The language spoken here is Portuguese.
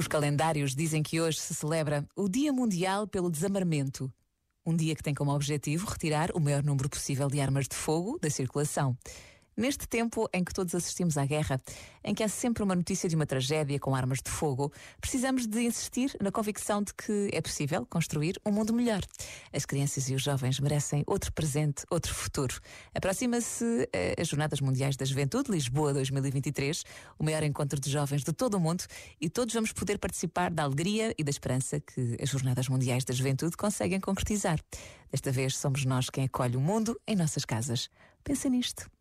Os calendários dizem que hoje se celebra o Dia Mundial pelo Desarmamento. Um dia que tem como objetivo retirar o maior número possível de armas de fogo da circulação. Neste tempo em que todos assistimos à guerra, em que há sempre uma notícia de uma tragédia com armas de fogo, precisamos de insistir na convicção de que é possível construir um mundo melhor. As crianças e os jovens merecem outro presente, outro futuro. Aproxima-se eh, as Jornadas Mundiais da Juventude, Lisboa 2023, o maior encontro de jovens de todo o mundo, e todos vamos poder participar da alegria e da esperança que as Jornadas Mundiais da Juventude conseguem concretizar. Desta vez somos nós quem acolhe o mundo em nossas casas. Pensa nisto